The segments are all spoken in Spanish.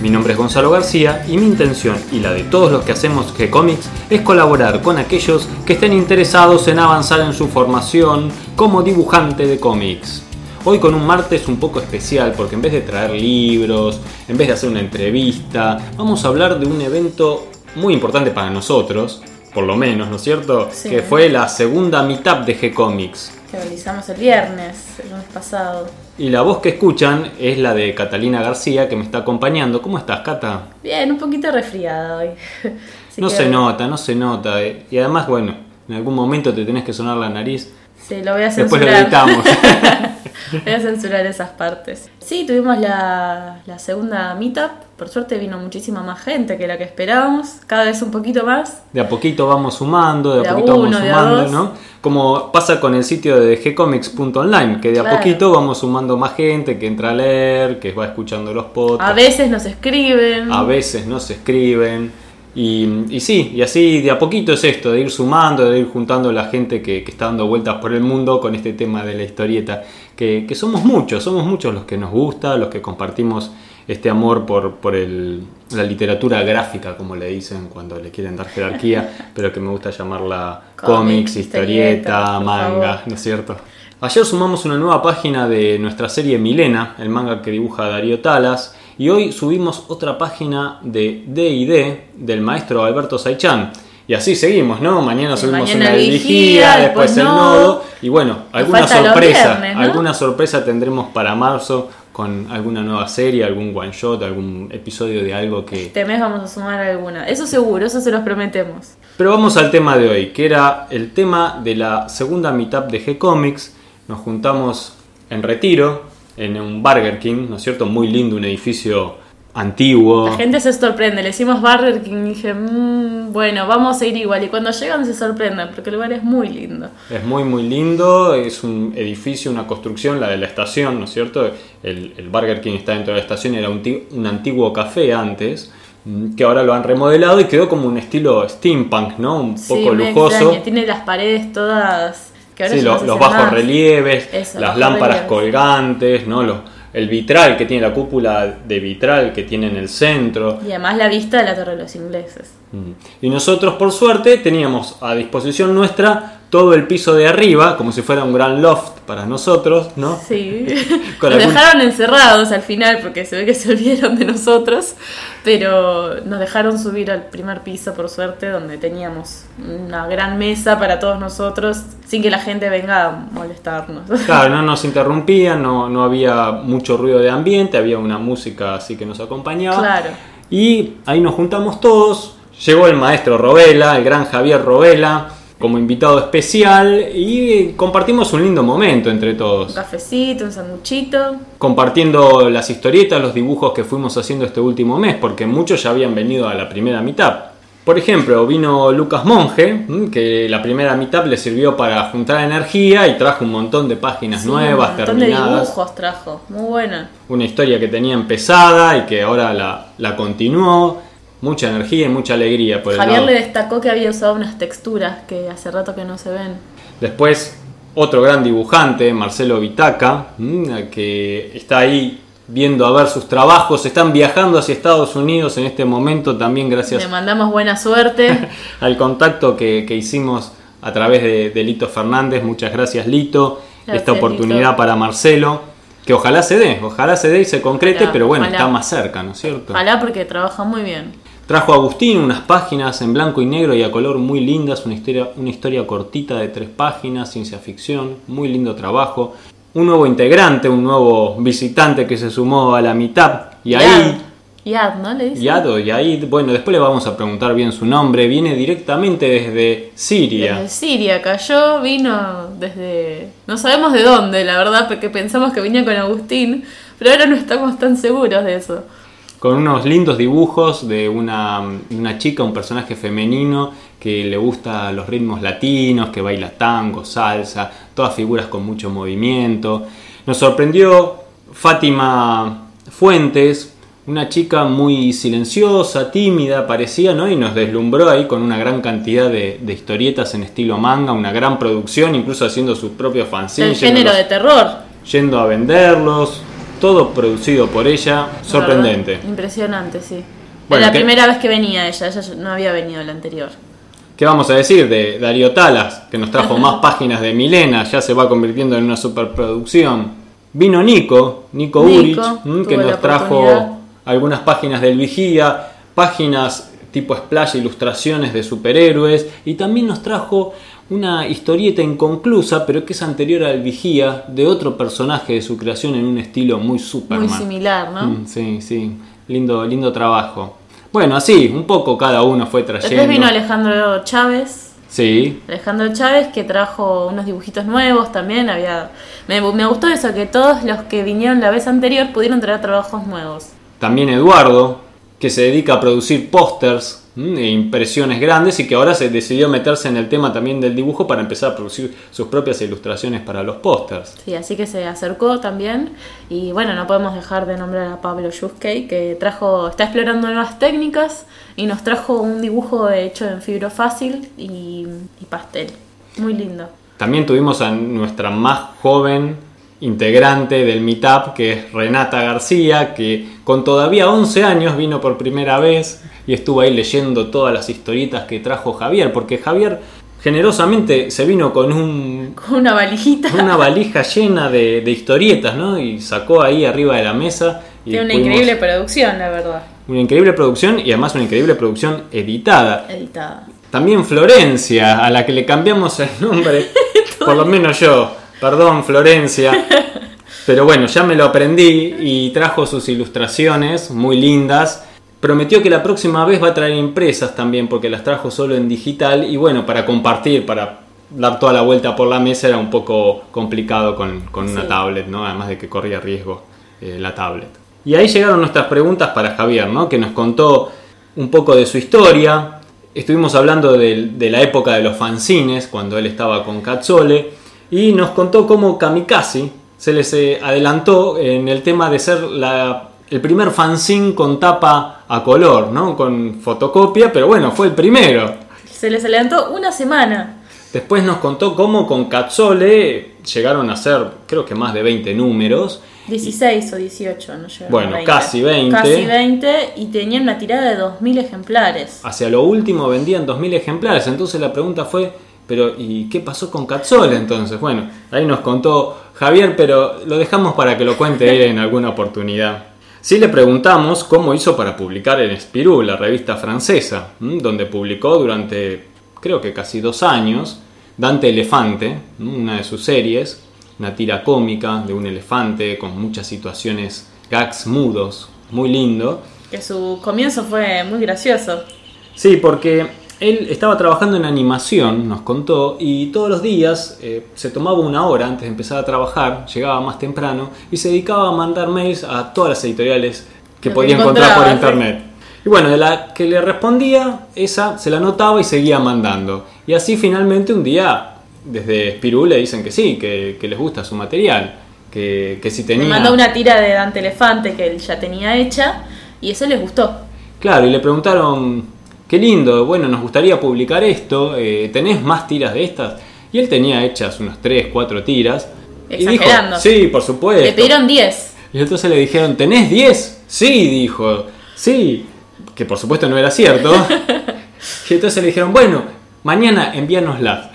Mi nombre es Gonzalo García y mi intención y la de todos los que hacemos G-Comics es colaborar con aquellos que estén interesados en avanzar en su formación como dibujante de cómics. Hoy con un martes un poco especial porque en vez de traer libros, en vez de hacer una entrevista, vamos a hablar de un evento muy importante para nosotros, por lo menos, ¿no es cierto? Sí. Que fue la segunda mitad de G-Comics. que realizamos el viernes, el lunes pasado. Y la voz que escuchan es la de Catalina García que me está acompañando. ¿Cómo estás, Cata? Bien, un poquito resfriada hoy. Así no que- se nota, no se nota. Y además, bueno, en algún momento te tenés que sonar la nariz. Sí, lo voy a Después lo censurar. editamos. voy a censurar esas partes. Sí, tuvimos la, la segunda meetup. Por suerte vino muchísima más gente que la que esperábamos. Cada vez un poquito más. De a poquito vamos sumando, de a De a poquito uno, vamos a sumando. ¿no? Como pasa con el sitio de gcomics.online, que de a Claro. poquito vamos sumando más gente que entra a leer, que va escuchando los podcasts. A veces nos escriben. a veces no se escriben. Y, y sí, y así de a poquito es esto, de ir sumando, de ir juntando la gente que, que está dando vueltas por el mundo con este tema de la historieta. Que, que somos muchos, somos muchos los que nos gusta, los que compartimos este amor por, por el- la literatura gráfica, como le dicen cuando le quieren dar jerarquía, pero que me gusta llamarla Cómics, historieta, manga. ¿no es cierto? Ayer sumamos una nueva página de nuestra serie Milena, el manga que dibuja Darío Talas, y hoy subimos otra página de D&D del maestro Alberto Saichan. Y así seguimos, ¿no? Mañana subimos mañana una vigía, vigía, después después el no. nodo, y bueno, alguna sorpresa, viernes, ¿no? alguna sorpresa tendremos para marzo con alguna nueva serie, algún one shot, algún episodio de algo que, Este mes vamos a sumar alguna. Eso seguro, eso se los prometemos. Pero vamos al tema de hoy, que era el tema de la segunda mitad de G-Comics. Nos juntamos en retiro, en un Burger King, ¿no es cierto? Muy lindo, un edificio antiguo. La gente se sorprende, le decimos Burger King y dije, "Mm, bueno, vamos a ir igual. Y cuando llegan se sorprenden porque el lugar es muy lindo. Es muy, muy lindo. Es un edificio, una construcción, la de la estación, ¿no es cierto? El, el Burger King está dentro de la estación, era un, un antiguo café antes, mm, que ahora lo han remodelado y quedó como un estilo steampunk, ¿no? Un Sí, poco me lujoso. extraña, Tiene las paredes todas. Que ahora Sí, lo- no los bajos más. relieves, Eso, las lámparas relieves. colgantes, ¿no? Los- el vitral que tiene la cúpula de vitral que tiene en el centro. Y además la vista de la Torre de los Ingleses. Mm. Y nosotros, por suerte, teníamos a disposición nuestra todo el piso de arriba, como si fuera un gran loft para nosotros, ¿no? Sí. Con nos algún- dejaron encerrados al final porque se ve que se olvidaron de nosotros. Pero nos dejaron subir al primer piso, por suerte, donde teníamos una gran mesa para todos nosotros, sin que la gente venga a molestarnos. Claro, no nos interrumpían, no, no había mucho ruido de ambiente, había una música así que nos acompañaba. Claro. Y ahí nos juntamos todos. Llegó el maestro Robela, el gran Javier Robela, como invitado especial y compartimos un lindo momento entre Un todos. cafecito, un sanguchito. Compartiendo las historietas, los dibujos que fuimos haciendo este último mes, porque muchos ya habían venido a la primera mitad. Por ejemplo, vino Lucas Monge, mm, que la primera mitad le sirvió para juntar energía y trajo un montón de páginas Sí, nuevas, un montón de terminadas. dibujos trajo. Muy buena. una historia que tenía empezada y que ahora la, la continuó. Mucha energía y mucha alegría por el Javier lado. le destacó que había usado unas texturas que hace rato que no se ven. Después, otro gran dibujante, Marcelo Vitaca, mm, que está ahí viendo a ver sus trabajos. Están viajando hacia Estados Unidos en este momento también gracias Le mandamos buena suerte. al contacto que, que hicimos a través de, de Lito Fernández. Muchas gracias, Lito. Gracias, Esta oportunidad Lito. para Marcelo. Que ojalá se dé, ojalá se dé y se concrete, Ojalá, pero bueno, ojalá. está más cerca, ¿no es cierto? Ojalá porque trabaja muy bien. Trajo a Agustín unas páginas en blanco y negro y a color muy lindas, una historia, una historia cortita de tres páginas, ciencia ficción, muy lindo trabajo. Un nuevo integrante, un nuevo visitante que se sumó a la mitad. Y ahí, Yad, ¿no? Le dice. Yad o Yaid, bueno, después le vamos a preguntar bien su nombre, viene directamente desde Siria. Desde Siria cayó, vino desde... No sabemos de dónde, la verdad, porque pensamos que venía con Agustín, pero ahora no estamos tan seguros de eso. Con unos lindos dibujos de una, una chica, un personaje femenino que le gusta los ritmos latinos, que baila tango, salsa, todas figuras con mucho movimiento. Nos sorprendió Fátima Fuentes, una chica muy silenciosa, tímida, parecía, ¿no? Y nos deslumbró ahí con una gran cantidad de, de historietas en estilo manga, una gran producción, incluso haciendo sus propios fanzines. El género de terror. Yendo a venderlos, todo producido por ella, sorprendente. Verdad, Impresionante, sí. Bueno, Era la ¿qué- primera vez que venía ella, ella no había venido la anterior. ¿Qué vamos a decir de Darío Talas, que nos trajo más páginas de Milena, ya se va convirtiendo en una superproducción? Vino Nico, Nico, Nico, Urich, que nos trajo algunas páginas del Vigía, páginas tipo splash, ilustraciones de superhéroes, y también nos trajo una historieta inconclusa, pero que es anterior al Vigía, de otro personaje de su creación en un estilo muy Superman. Muy similar, ¿no? Mm, sí, sí, lindo, lindo trabajo. Bueno, así, un poco cada uno fue trayendo. Después vino Alejandro Chávez, Sí, Alejandro Chávez que trajo unos dibujitos nuevos también. Había me, me gustó eso, que todos los que vinieron la vez anterior pudieron traer trabajos nuevos. También Eduardo, que se dedica a producir pósters. E impresiones grandes y que ahora se decidió meterse en el tema también del dibujo para empezar a producir sus propias ilustraciones para los pósters. Sí, así que se acercó también. Y bueno, no podemos dejar de nombrar a Pablo Yuskey, que trajo, está explorando nuevas técnicas y nos trajo un dibujo hecho en fibro fácil y, y pastel. Muy lindo. También tuvimos a nuestra más joven integrante del Meetup, que es Renata García, que con todavía 11 años vino por primera vez y estuvo ahí leyendo todas las historietas que trajo Javier, porque Javier generosamente se vino con un Con una valijita. una valija llena de, de historietas, ¿no? Y sacó ahí arriba de la mesa. Y Tiene una pudimos- increíble producción, la verdad. una increíble producción y además una increíble producción editada. Editada. También Florencia, a la que le cambiamos el nombre, por lo menos yo. Perdón, Florencia. Pero bueno, ya me lo aprendí y trajo sus ilustraciones muy lindas. Prometió que la próxima vez va a traer impresas también porque las trajo solo en digital y bueno, para compartir, para dar toda la vuelta por la mesa era un poco complicado con, con una Sí. tablet, ¿no? Además de que corría riesgo eh, la tablet. Y ahí llegaron nuestras preguntas para Javier, ¿no? Que nos contó un poco de su historia. Estuvimos hablando de, la época de los fanzines, cuando él estaba con Cazzole, y nos contó cómo Kamikaze se les eh, adelantó en el tema de ser la- el primer fanzine con tapa a color, ¿no? Con fotocopia, pero bueno, fue el primero. Se les adelantó una semana. Después nos contó cómo con Cazzole llegaron a ser, creo que más de 20 números. 16 o 18, no llegaron Bueno, a 20. casi 20. Casi 20 y tenían una tirada de 2.000 ejemplares. Hacia lo último vendían 2.000 ejemplares, entonces la pregunta fue, pero ¿y qué pasó con Cazzole entonces? Bueno, ahí nos contó Javier, pero lo dejamos para que lo cuente él en alguna oportunidad. Sí le preguntamos cómo hizo para publicar en Spirou, la revista francesa, donde publicó durante creo que casi dos años Dante Elefante, una de sus series, una tira cómica de un elefante con muchas situaciones, gags mudos, muy lindo. Que su comienzo fue muy gracioso. Sí, porque él estaba trabajando en animación, nos contó, y todos los días eh, se tomaba una hora antes de empezar a trabajar, llegaba más temprano y se dedicaba a mandar mails a todas las editoriales que Lo que podía encontrar por internet. Y bueno, de la que le respondía, esa se la anotaba y seguía mandando. Y así finalmente un día, desde Spirou le dicen que sí, que, que les gusta su material, que, que si tenía... mandó una tira de Dante Elefante que él ya tenía hecha y eso les gustó. Claro, y le preguntaron, qué lindo, bueno, nos gustaría publicar esto, eh, ¿tenés más tiras de estas? Y él tenía hechas unas 3, 4 tiras. Y dijo, Exagerando. sí, por supuesto. Le pidieron 10. Y entonces le dijeron, ¿tenés 10? Sí, dijo, sí, que por supuesto no era cierto. y entonces le dijeron, bueno, mañana envíanoslas.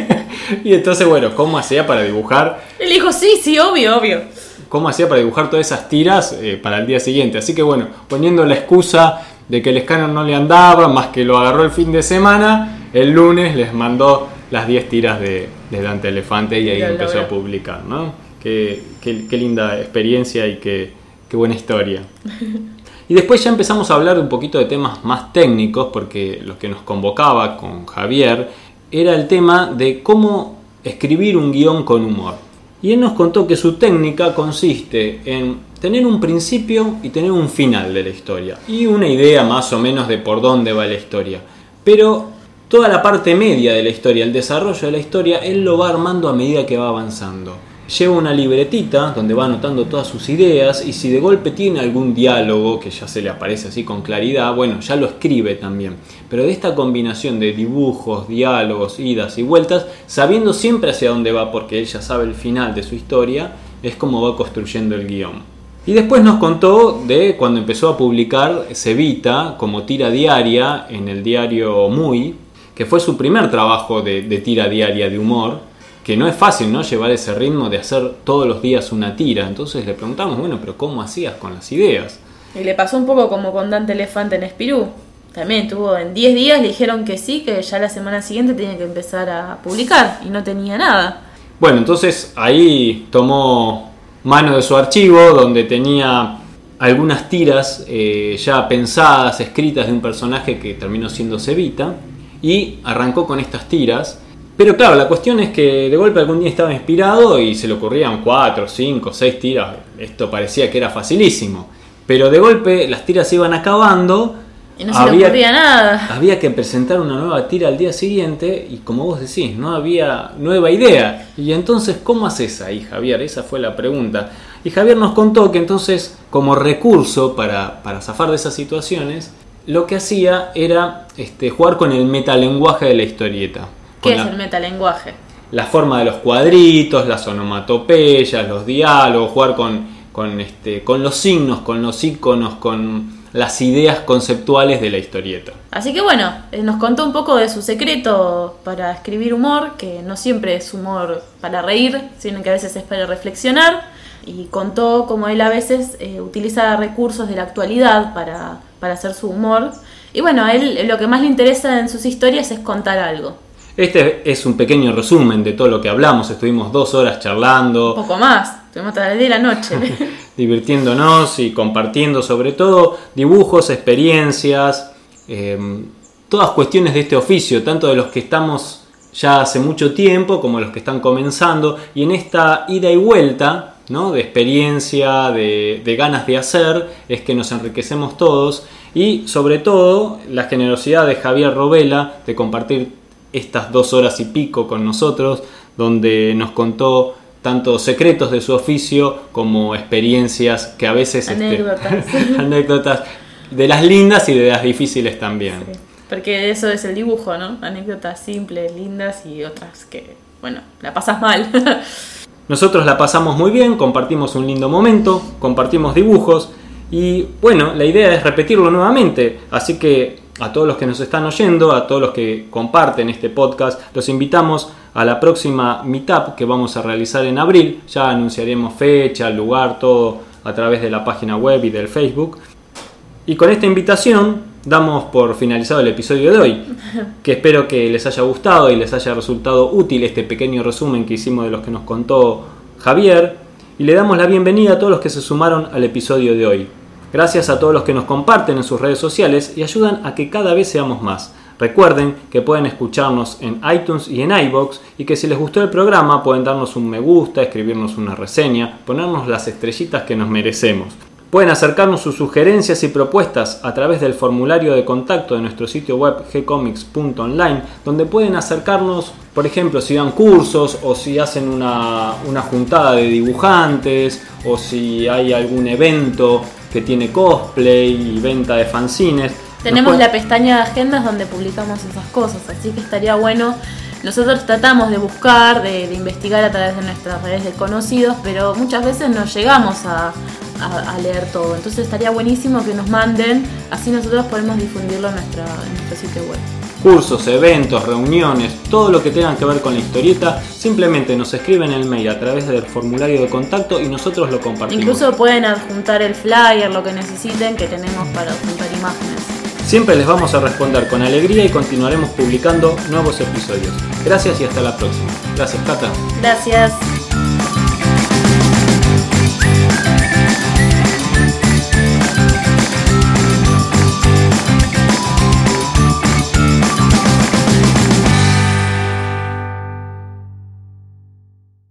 y entonces, bueno, ¿cómo hacía para dibujar? Él dijo, sí, sí, obvio, obvio. cómo hacía para dibujar todas esas tiras eh, para el día siguiente. Así que bueno, poniendo la excusa de que el escáner no le andaba, más que lo agarró el fin de semana, el lunes les mandó las 10 tiras de, de Dante Elefante y ahí empezó a publicar, ¿no? Qué, qué- qué linda experiencia y qué, qué buena historia. Y después ya empezamos a hablar un poquito de temas más técnicos, porque lo que nos convocaba con Javier era el tema de cómo escribir un guion con humor. Y él nos contó que su técnica consiste en tener un principio y tener un final de la historia. Y una idea más o menos de por dónde va la historia. Pero toda la parte media de la historia, el desarrollo de la historia, él lo va armando a medida que va avanzando. Lleva una libretita donde va anotando todas sus ideas y si de golpe tiene algún diálogo que ya se le aparece así con claridad, bueno, ya lo escribe también. Pero de esta combinación de dibujos, diálogos, idas y vueltas, sabiendo siempre hacia dónde va porque él ya sabe el final de su historia, es como va construyendo el guion. Y después nos contó de cuando empezó a publicar Cevita como tira diaria en el diario Muy, que fue su primer trabajo de, de tira diaria de humor que no es fácil, ¿no? Llevar ese ritmo de hacer todos los días una tira. Entonces le preguntamos, bueno, pero ¿cómo hacías con las ideas? Y le pasó un poco como con Dante Elefante en Espirú. También tuvo en 10 días, le dijeron que sí, que ya la semana siguiente tenía que empezar a publicar y no tenía nada. Bueno, entonces ahí tomó mano de su archivo donde tenía algunas tiras eh, ya pensadas, escritas de un personaje que terminó siendo Cevita y arrancó con estas tiras pero claro, la cuestión es que de golpe algún día estaba inspirado y se le ocurrían cuatro, cinco, seis tiras. Esto parecía que era facilísimo. Pero de golpe las tiras se iban acabando. Y no se le ocurría nada. Había que presentar una nueva tira al día siguiente y como vos decís, no había nueva idea. Y entonces, ¿cómo haces ahí, Javier? Esa fue la pregunta. Y Javier nos contó que entonces, como recurso para, para zafar de esas situaciones, lo que hacía era este, jugar con el metalenguaje de la historieta. ¿Qué es el metalenguaje? La forma de los cuadritos, las onomatopeyas, los diálogos, jugar con, con, este, con los signos, con los iconos, con las ideas conceptuales de la historieta. Así que bueno, eh, nos contó un poco de su secreto para escribir humor, que no siempre es humor para reír, sino que a veces es para reflexionar, y contó cómo él a veces eh, utiliza recursos de la actualidad para, para hacer su humor. Y bueno, a él lo que más le interesa en sus historias es contar algo. Este es un pequeño resumen de todo lo que hablamos. Estuvimos dos horas charlando. Un poco más, estuvimos hasta el día de la noche. divirtiéndonos y compartiendo sobre todo dibujos, experiencias, eh, todas cuestiones de este oficio, tanto de los que estamos ya hace mucho tiempo como los que están comenzando. Y en esta ida y vuelta ¿no? de experiencia, de, de ganas de hacer, es que nos enriquecemos todos. Y sobre todo la generosidad de Javier Robela de compartir estas dos horas y pico con nosotros, donde nos contó tanto secretos de su oficio como experiencias que a veces... Este, anécdotas. anécdotas de las lindas y de las difíciles también. porque eso es el dibujo, ¿no? Anécdotas simples, lindas y otras que, bueno, la pasas mal. Nosotros la pasamos muy bien, compartimos un lindo momento, compartimos dibujos y bueno, la idea es repetirlo nuevamente, así que a todos los que nos están oyendo, a todos los que comparten este podcast, los invitamos a la próxima Meetup que vamos a realizar en abril. Ya anunciaremos fecha, lugar, todo a través de la página web y del Facebook. Y con esta invitación damos por finalizado el episodio de hoy, que espero que les haya gustado y les haya resultado útil este pequeño resumen que hicimos de los que nos contó Javier. Y le damos la bienvenida a todos los que se sumaron al episodio de hoy. Gracias a todos los que nos comparten en sus redes sociales y ayudan a que cada vez seamos más. Recuerden que pueden escucharnos en iTunes y en iBox y que si les gustó el programa pueden darnos un me gusta, escribirnos una reseña, ponernos las estrellitas que nos merecemos. Pueden acercarnos sus sugerencias y propuestas a través del formulario de contacto de nuestro sitio web gcomics.online, donde pueden acercarnos, por ejemplo, si dan cursos o si hacen una, una juntada de dibujantes o si hay algún evento que tiene cosplay y venta de fanzines. Tenemos la pestaña de agendas donde publicamos esas cosas, así que estaría bueno. Nosotros tratamos de buscar, de, investigar a través de nuestras redes de conocidos, pero muchas veces no llegamos a, leer todo. Entonces estaría buenísimo que nos manden, así nosotros podemos difundirlo en, nuestra, en nuestro sitio web cursos, eventos, reuniones, todo lo que tengan que ver con la historieta, simplemente nos escriben el mail a través del formulario de contacto y nosotros lo compartimos. Incluso pueden adjuntar el flyer, lo que necesiten, que tenemos para adjuntar imágenes. Siempre les vamos a responder con alegría y continuaremos publicando nuevos episodios. Gracias y hasta la próxima. Gracias, Cata. Gracias.